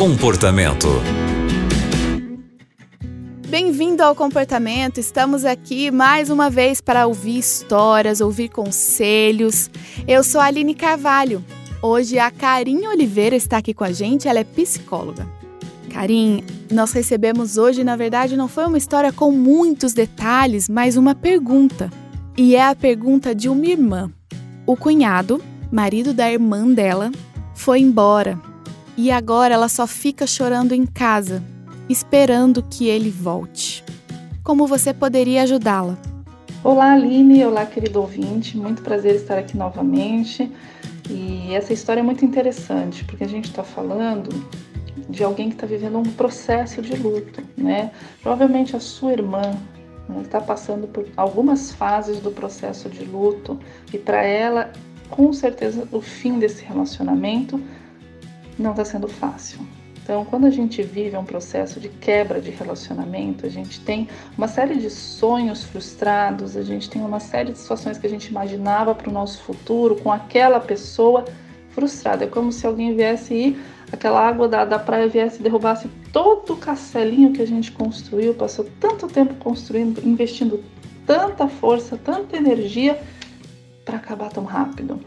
Comportamento. Bem-vindo ao Comportamento. Estamos aqui mais uma vez para ouvir histórias, ouvir conselhos. Eu sou a Aline Carvalho. Hoje a Karin Oliveira está aqui com a gente, ela é psicóloga. Karim, nós recebemos hoje, na verdade, não foi uma história com muitos detalhes, mas uma pergunta. E é a pergunta de uma irmã. O cunhado, marido da irmã dela, foi embora e agora ela só fica chorando em casa, esperando que ele volte. Como você poderia ajudá-la? Olá, Aline. Olá, querido ouvinte. Muito prazer estar aqui novamente. E essa história é muito interessante, porque a gente está falando de alguém que está vivendo um processo de luto, né? Provavelmente a sua irmã está passando por algumas fases do processo de luto e para ela, com certeza, o fim desse relacionamento não está sendo fácil. Então, quando a gente vive um processo de quebra de relacionamento, a gente tem uma série de sonhos frustrados, a gente tem uma série de situações que a gente imaginava para o nosso futuro com aquela pessoa frustrada. É como se alguém viesse e aquela água da, da praia viesse e derrubasse todo o castelinho que a gente construiu, passou tanto tempo construindo, investindo tanta força, tanta energia para acabar tão rápido.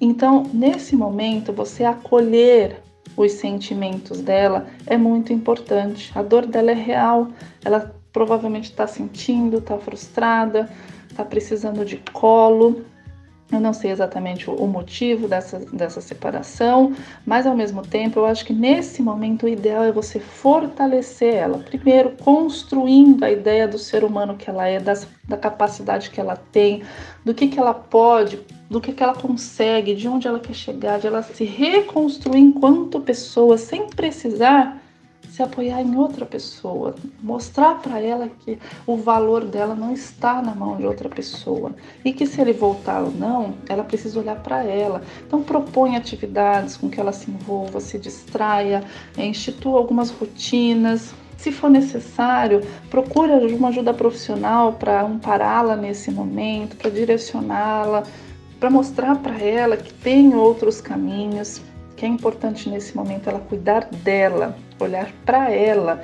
Então, nesse momento, você acolher os sentimentos dela é muito importante. A dor dela é real, ela provavelmente está sentindo, está frustrada, está precisando de colo, eu não sei exatamente o motivo dessa, dessa separação, mas ao mesmo tempo eu acho que nesse momento o ideal é você fortalecer ela. Primeiro, construindo a ideia do ser humano que ela é, das, da capacidade que ela tem, do que, que ela pode, do que, que ela consegue, de onde ela quer chegar, de ela se reconstruir enquanto pessoa sem precisar se apoiar em outra pessoa, mostrar para ela que o valor dela não está na mão de outra pessoa e que se ele voltar ou não, ela precisa olhar para ela. Então propõe atividades com que ela se envolva, se distraia, é, institua algumas rotinas. Se for necessário, procure uma ajuda profissional para ampará-la nesse momento, para direcioná-la, para mostrar para ela que tem outros caminhos que é importante nesse momento ela cuidar dela, olhar para ela,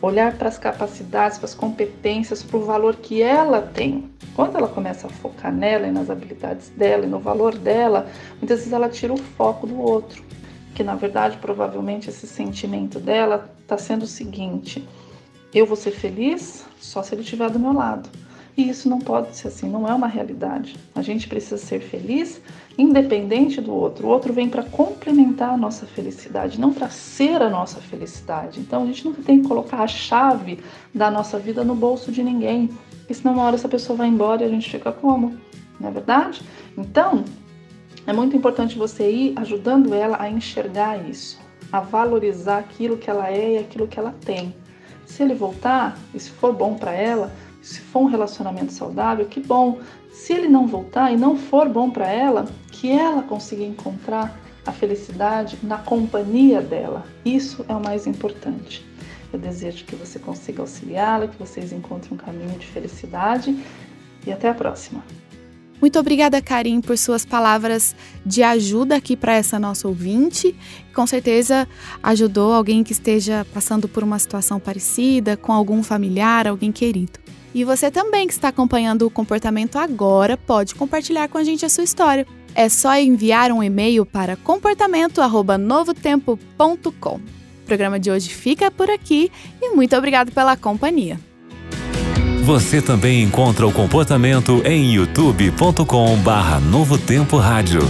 olhar para as capacidades, para as competências, para o valor que ela tem. Quando ela começa a focar nela e nas habilidades dela e no valor dela, muitas vezes ela tira o foco do outro. Que na verdade, provavelmente, esse sentimento dela está sendo o seguinte: eu vou ser feliz só se ele estiver do meu lado. E isso não pode ser assim, não é uma realidade. A gente precisa ser feliz independente do outro. O outro vem para complementar a nossa felicidade, não para ser a nossa felicidade. Então a gente nunca tem que colocar a chave da nossa vida no bolso de ninguém, porque senão uma hora essa pessoa vai embora e a gente fica como? Não é verdade? Então é muito importante você ir ajudando ela a enxergar isso, a valorizar aquilo que ela é e aquilo que ela tem. Se ele voltar, e se for bom para ela, se for um relacionamento saudável, que bom. Se ele não voltar e não for bom para ela, que ela consiga encontrar a felicidade na companhia dela. Isso é o mais importante. Eu desejo que você consiga auxiliá-la, que vocês encontrem um caminho de felicidade e até a próxima. Muito obrigada, Karim, por suas palavras de ajuda aqui para essa nossa ouvinte. Com certeza ajudou alguém que esteja passando por uma situação parecida, com algum familiar, alguém querido. E você também que está acompanhando o comportamento agora pode compartilhar com a gente a sua história. É só enviar um e-mail para comportamento@novotempo.com. O programa de hoje fica por aqui e muito obrigado pela companhia. Você também encontra o comportamento em youtube.com/novotempo rádio.